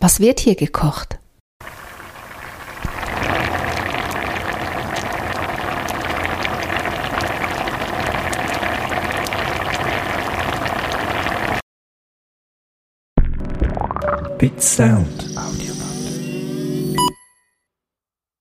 Was wird hier gekocht? Bit Sound Audio.